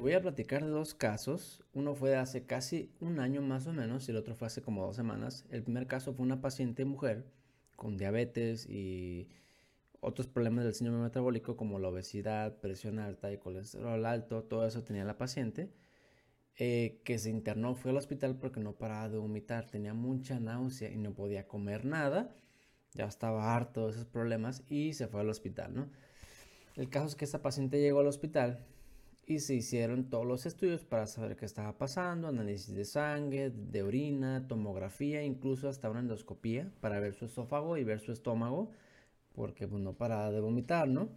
Te voy a platicar de dos casos. Uno fue de hace casi un año más o menos y el otro fue hace como dos semanas. El primer caso fue una paciente mujer con diabetes y otros problemas del síndrome metabólico como la obesidad, presión alta y colesterol alto. Todo eso tenía la paciente. Eh, que se internó, fue al hospital porque no paraba de vomitar, tenía mucha náusea y no podía comer nada, ya estaba harto de esos problemas y se fue al hospital, ¿no? El caso es que esta paciente llegó al hospital y se hicieron todos los estudios para saber qué estaba pasando, análisis de sangre, de orina, tomografía, incluso hasta una endoscopía para ver su esófago y ver su estómago, porque pues, no paraba de vomitar, ¿no?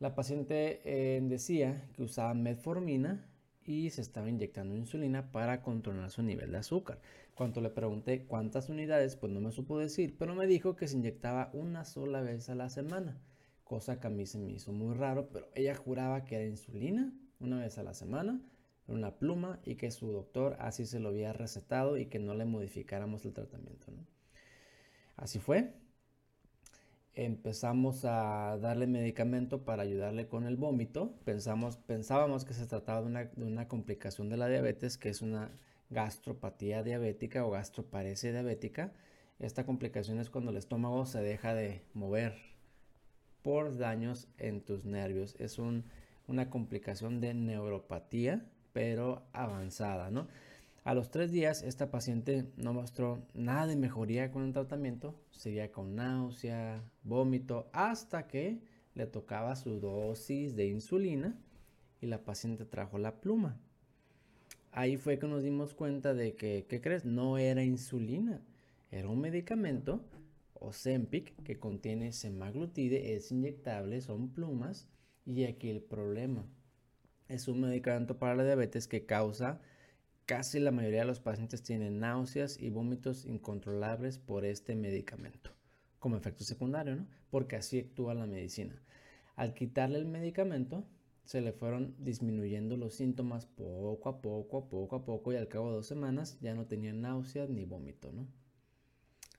La paciente eh, decía que usaba metformina y se estaba inyectando insulina para controlar su nivel de azúcar. Cuando le pregunté cuántas unidades, pues no me supo decir, pero me dijo que se inyectaba una sola vez a la semana, cosa que a mí se me hizo muy raro, pero ella juraba que era insulina una vez a la semana, una pluma y que su doctor así se lo había recetado y que no le modificáramos el tratamiento. Así fue, empezamos a darle medicamento para ayudarle con el vómito. Pensamos, pensábamos que se trataba de una, complicación de la diabetes, que es una gastropatía diabética o gastroparesia diabética. Esta complicación es cuando el estómago se deja de mover por daños en tus nervios. Es una complicación de neuropatía, pero avanzada, ¿no? A los tres días, esta paciente no mostró nada de mejoría con el tratamiento, seguía con náusea, vómito, hasta que le tocaba su dosis de insulina y la paciente trajo la pluma. Ahí fue que nos dimos cuenta de que, ¿qué crees? No era insulina, era un medicamento, Ozempic, que contiene semaglutide, es inyectable, son plumas, y aquí el problema. Es un medicamento para la diabetes que causa Casi la mayoría de los pacientes tienen náuseas y vómitos incontrolables por este medicamento, como efecto secundario, ¿no? Porque así actúa la medicina. Al quitarle el medicamento, se le fueron disminuyendo los síntomas poco a poco, poco a poco, y al cabo de dos semanas ya no tenía náuseas ni vómito, ¿no?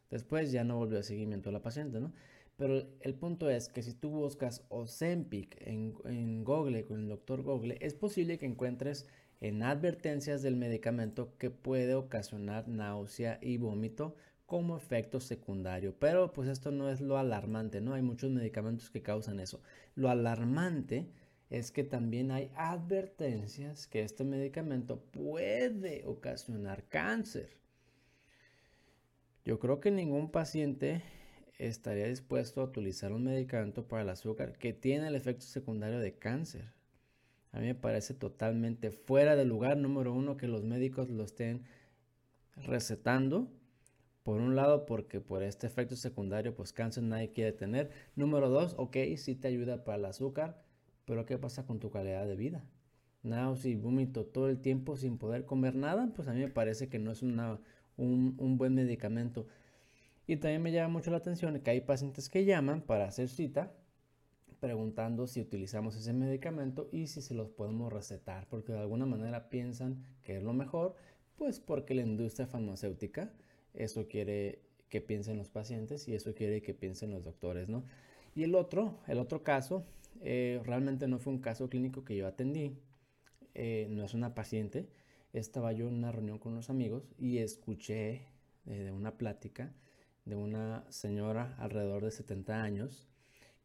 Después ya no volvió a seguimiento a la paciente, ¿no? Pero el punto es que si tú buscas Ozempic en, en Google, con el doctor Google, es posible que encuentres en advertencias del medicamento que puede ocasionar náusea y vómito como efecto secundario. Pero pues esto no es lo alarmante, ¿no? Hay muchos medicamentos que causan eso. Lo alarmante es que también hay advertencias que este medicamento puede ocasionar cáncer. Yo creo que ningún paciente estaría dispuesto a utilizar un medicamento para el azúcar que tiene el efecto secundario de cáncer. A mí me parece totalmente fuera de lugar, número uno, que los médicos lo estén recetando. Por un lado, porque por este efecto secundario, pues cáncer nadie quiere tener. Número dos, ok, sí te ayuda para el azúcar, pero ¿qué pasa con tu calidad de vida? Náusea y vómito todo el tiempo sin poder comer nada, pues a mí me parece que no es una, un, un buen medicamento. Y también me llama mucho la atención que hay pacientes que llaman para hacer cita preguntando si utilizamos ese medicamento y si se los podemos recetar, porque de alguna manera piensan que es lo mejor, pues porque la industria farmacéutica eso quiere que piensen los pacientes y eso quiere que piensen los doctores, ¿no? Y el otro, el otro caso, eh, realmente no fue un caso clínico que yo atendí, eh, no es una paciente, estaba yo en una reunión con unos amigos y escuché eh, de una plática de una señora alrededor de 70 años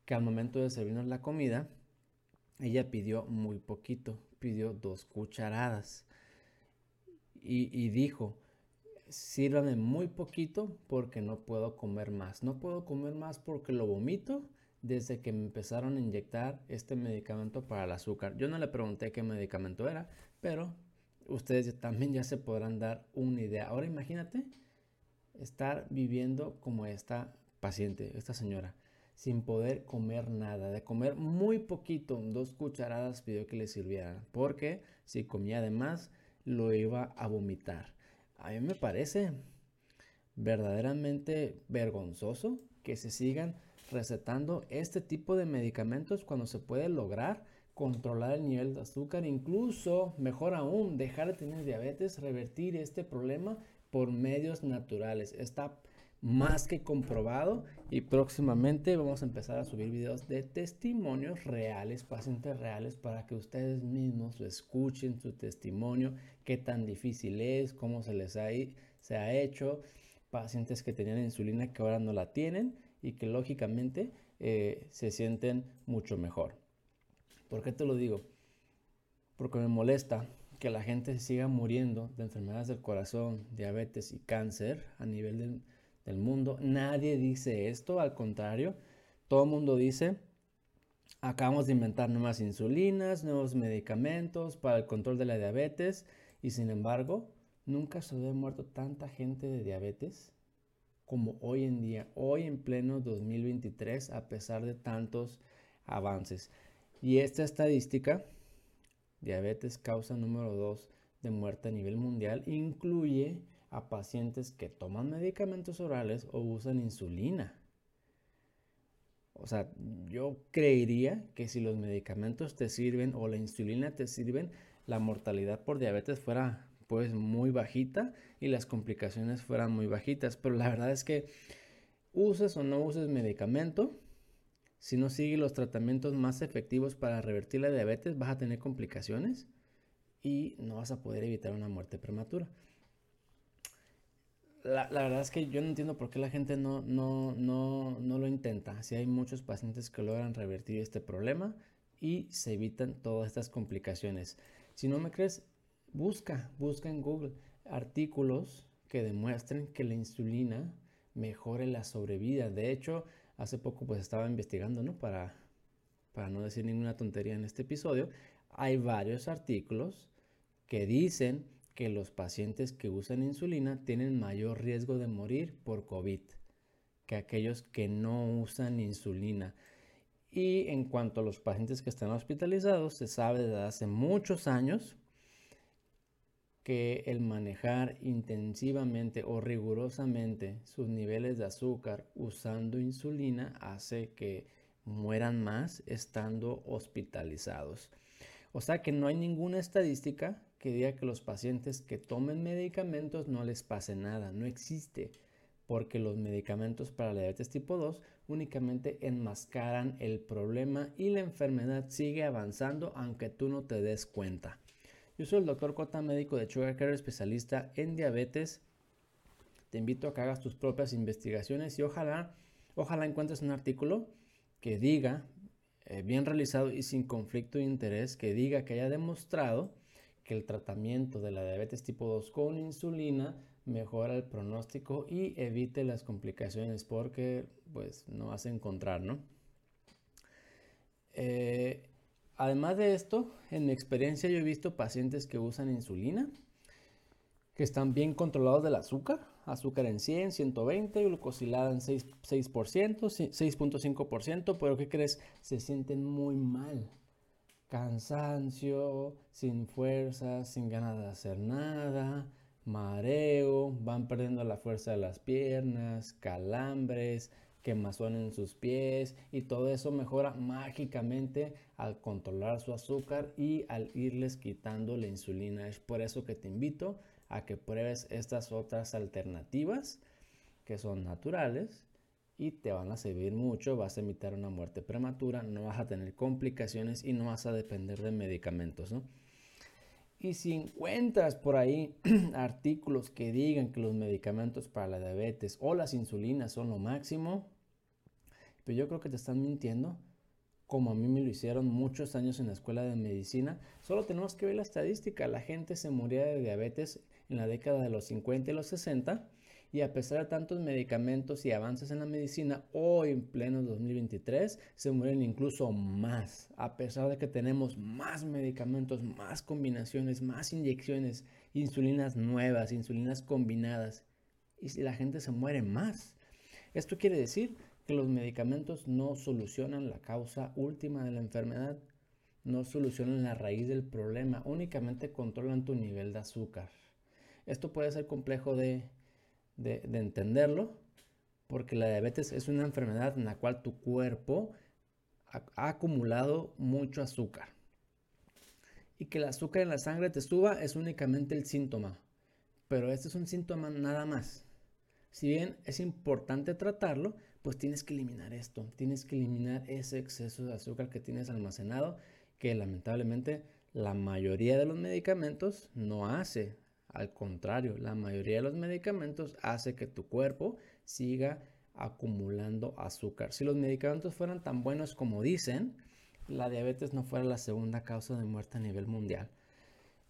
que al momento de servirnos la comida, ella pidió muy poquito, pidió dos cucharadas y, dijo, sírvame muy poquito porque no puedo comer más. No puedo comer más porque lo vomito desde que me empezaron a inyectar este medicamento para el azúcar. Yo no le pregunté qué medicamento era, pero ustedes también ya se podrán dar una idea. Ahora imagínate estar viviendo como esta paciente, esta señora sin poder comer nada, de comer muy poquito, dos cucharadas pidió que le sirvieran, porque si comía de más lo iba a vomitar. A mí me parece verdaderamente vergonzoso que se sigan recetando este tipo de medicamentos cuando se puede lograr controlar el nivel de azúcar, incluso, mejor aún, dejar de tener diabetes, revertir este problema por medios naturales. Está más que comprobado y próximamente vamos a empezar a subir videos de testimonios reales, pacientes reales, para que ustedes mismos escuchen su testimonio, qué tan difícil es, cómo se les ha, se ha hecho, pacientes que tenían insulina que ahora no la tienen y que lógicamente eh, se sienten mucho mejor. ¿Por qué te lo digo? Porque me molesta que la gente siga muriendo de enfermedades del corazón, diabetes y cáncer a nivel del mundo. Nadie dice esto, al contrario, todo el mundo dice, acabamos de inventar nuevas insulinas, nuevos medicamentos para el control de la diabetes y sin embargo, nunca se ha muerto tanta gente de diabetes como hoy en día, hoy en pleno 2023, a pesar de tantos avances. Y esta estadística, diabetes causa número 2 de muerte a nivel mundial, incluye a pacientes que toman medicamentos orales o usan insulina. O sea, yo creería que si los medicamentos te sirven o la insulina te sirven, la mortalidad por diabetes fuera pues muy bajita y las complicaciones fueran muy bajitas. Pero la verdad es que uses o no uses medicamento, si no sigues los tratamientos más efectivos para revertir la diabetes, vas a tener complicaciones y no vas a poder evitar una muerte prematura la, verdad es que yo no entiendo por qué la gente no, no, no, no lo intenta. Si hay muchos pacientes que logran revertir este problema y se evitan todas estas complicaciones. Si no me crees, busca, busca en Google artículos que demuestren que la insulina mejore la sobrevida. De hecho, hace poco pues estaba investigando, ¿no? Para, para no decir ninguna tontería en este episodio, hay varios artículos que dicen que los pacientes que usan insulina tienen mayor riesgo de morir por COVID que aquellos que no usan insulina. Y en cuanto a los pacientes que están hospitalizados, se sabe desde hace muchos años que el manejar intensivamente o rigurosamente sus niveles de azúcar usando insulina hace que mueran más estando hospitalizados. O sea que no hay ninguna estadística que diga que los pacientes que tomen medicamentos no les pase nada. No existe, porque los medicamentos para la diabetes tipo 2 únicamente enmascaran el problema y la enfermedad sigue avanzando aunque tú no te des cuenta. Yo soy el doctor Cota, médico de Sugar Care, especialista en diabetes. Te invito a que hagas tus propias investigaciones y ojalá, ojalá encuentres un artículo que diga, eh, bien realizado y sin conflicto de interés, que diga que haya demostrado que el tratamiento de la diabetes tipo 2 con insulina mejora el pronóstico y evite las complicaciones porque pues no vas a encontrar, ¿no? Eh, además de esto, en mi experiencia yo he visto pacientes que usan insulina, que están bien controlados del azúcar, azúcar en 100, 120, glucosilada en 6%, 6.5%, pero ¿qué crees? Se sienten muy mal cansancio, sin fuerza, sin ganas de hacer nada, mareo, van perdiendo la fuerza de las piernas, calambres, quemazón en sus pies y todo eso mejora mágicamente al controlar su azúcar y al irles quitando la insulina. Es por eso que te invito a que pruebes estas otras alternativas que son naturales y te van a servir mucho, vas a evitar una muerte prematura, no vas a tener complicaciones y no vas a depender de medicamentos. Y si encuentras por ahí artículos que digan que los medicamentos para la diabetes o las insulinas son lo máximo, pues yo creo que te están mintiendo, como a mí me lo hicieron muchos años en la escuela de medicina. Solo tenemos que ver la estadística, la gente se moría de diabetes en la década de los 50 y los 60 y a pesar de tantos medicamentos y avances en la medicina, hoy en pleno 2023 se mueren incluso más, a pesar de que tenemos más medicamentos, más combinaciones, más inyecciones, insulinas nuevas, insulinas combinadas, y la gente se muere más. Esto quiere decir que los medicamentos no solucionan la causa última de la enfermedad, no solucionan la raíz del problema, únicamente controlan tu nivel de azúcar. Esto puede ser complejo de de, entenderlo, porque la diabetes es una enfermedad en la cual tu cuerpo ha, acumulado mucho azúcar. Y que el azúcar en la sangre te suba es únicamente el síntoma, pero este es un síntoma nada más. Si bien es importante tratarlo, pues tienes que eliminar esto, tienes que eliminar ese exceso de azúcar que tienes almacenado, que lamentablemente la mayoría de los medicamentos no hace. Al contrario, la mayoría de los medicamentos hace que tu cuerpo siga acumulando azúcar. Si los medicamentos fueran tan buenos como dicen, la diabetes no fuera la segunda causa de muerte a nivel mundial.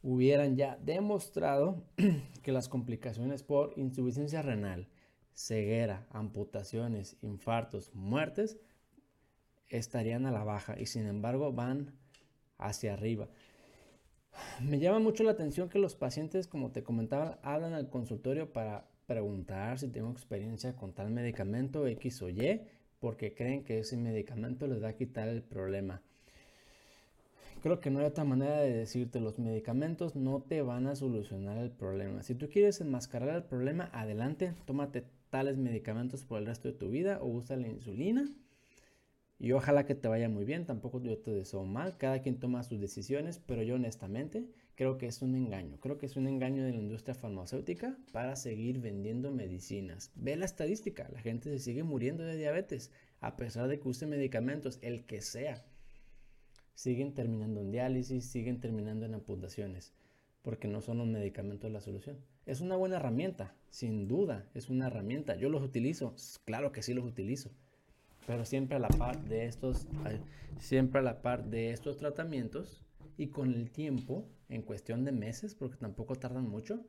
Hubieran ya demostrado que las complicaciones por insuficiencia renal, ceguera, amputaciones, infartos, muertes estarían a la baja y sin embargo van hacia arriba. Me llama mucho la atención que los pacientes, como te comentaba, hablan al consultorio para preguntar si tengo experiencia con tal medicamento X o Y, porque creen que ese medicamento les va a quitar el problema. Creo que no hay otra manera de decirte, los medicamentos no te van a solucionar el problema. Si tú quieres enmascarar el problema, adelante, tómate tales medicamentos por el resto de tu vida o usa la insulina y ojalá que te vaya muy bien, tampoco yo te deseo mal, cada quien toma sus decisiones, pero yo honestamente creo que es un engaño, creo que es un engaño de la industria farmacéutica para seguir vendiendo medicinas. Ve la estadística, la gente se sigue muriendo de diabetes, a pesar de que use medicamentos, el que sea. Siguen terminando en diálisis, siguen terminando en amputaciones, porque no son los medicamentos la solución. Es una buena herramienta, sin duda, es una herramienta. Yo los utilizo, claro que sí los utilizo pero siempre a la par de estos, siempre a la par de estos tratamientos y con el tiempo, en cuestión de meses, porque tampoco tardan mucho,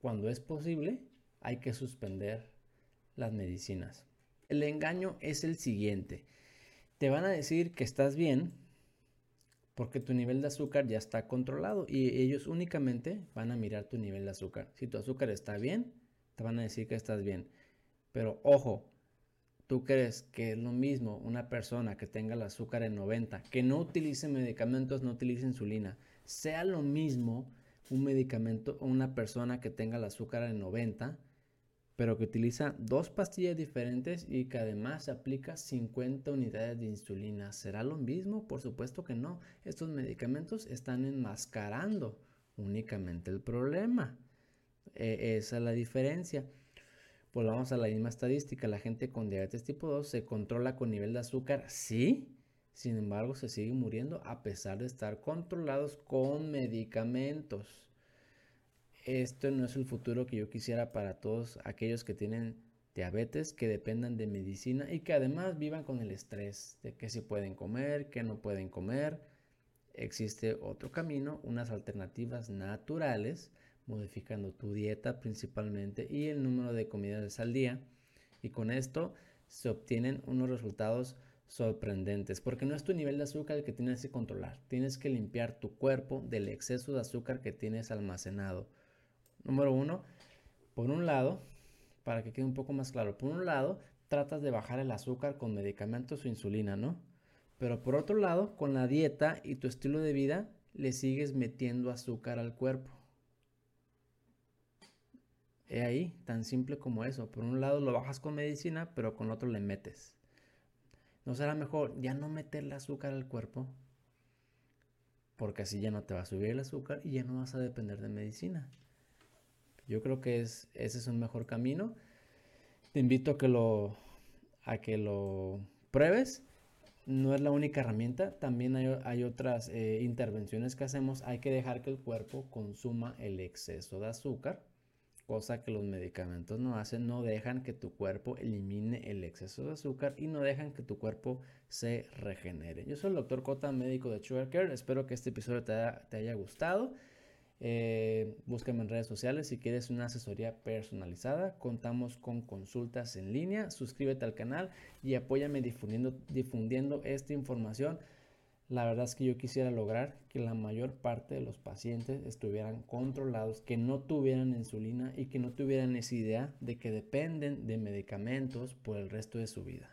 cuando es posible, hay que suspender las medicinas. El engaño es el siguiente. Te van a decir que estás bien porque tu nivel de azúcar ya está controlado y ellos únicamente van a mirar tu nivel de azúcar. Si tu azúcar está bien, te van a decir que estás bien. Pero ojo, ¿Tú crees que es lo mismo una persona que tenga el azúcar en 90, que no utilice medicamentos, no utilice insulina, sea lo mismo un medicamento o una persona que tenga el azúcar en 90, pero que utiliza dos pastillas diferentes y que además aplica 50 unidades de insulina? ¿Será lo mismo? Por supuesto que no. Estos medicamentos están enmascarando únicamente el problema. E, esa es la diferencia. Volvamos a la misma estadística, la gente con diabetes tipo 2 se controla con nivel de azúcar, sí, sin embargo se sigue muriendo a pesar de estar controlados con medicamentos. Esto no es el futuro que yo quisiera para todos aquellos que tienen diabetes, que dependan de medicina y que además vivan con el estrés de que si pueden comer, que no pueden comer. Existe otro camino, unas alternativas naturales modificando tu dieta principalmente y el número de comidas al día. Y con esto se obtienen unos resultados sorprendentes, porque no es tu nivel de azúcar el que tienes que controlar, tienes que limpiar tu cuerpo del exceso de azúcar que tienes almacenado. Número uno, por un lado, para que quede un poco más claro, por un lado, tratas de bajar el azúcar con medicamentos o insulina, ¿no? Pero por otro lado, con la dieta y tu estilo de vida, le sigues metiendo azúcar al cuerpo. He ahí, tan simple como eso. Por un lado lo bajas con medicina, pero con otro le metes. ¿No será mejor ya no meterle azúcar al cuerpo? Porque así ya no te va a subir el azúcar y ya no vas a depender de medicina. Yo creo que es, ese es un mejor camino. Te invito a que lo, a que lo pruebes. No es la única herramienta, también hay, otras eh, intervenciones que hacemos. Hay que dejar que el cuerpo consuma el exceso de azúcar cosa que los medicamentos no hacen, no dejan que tu cuerpo elimine el exceso de azúcar y no dejan que tu cuerpo se regenere. Yo soy el doctor Cota, médico de Sugar Care. Espero que este episodio te haya, gustado. Eh, búscame en redes sociales si quieres una asesoría personalizada. Contamos con consultas en línea. Suscríbete al canal y apóyame difundiendo, difundiendo esta información la verdad es que yo quisiera lograr que la mayor parte de los pacientes estuvieran controlados, que no tuvieran insulina y que no tuvieran esa idea de que dependen de medicamentos por el resto de su vida.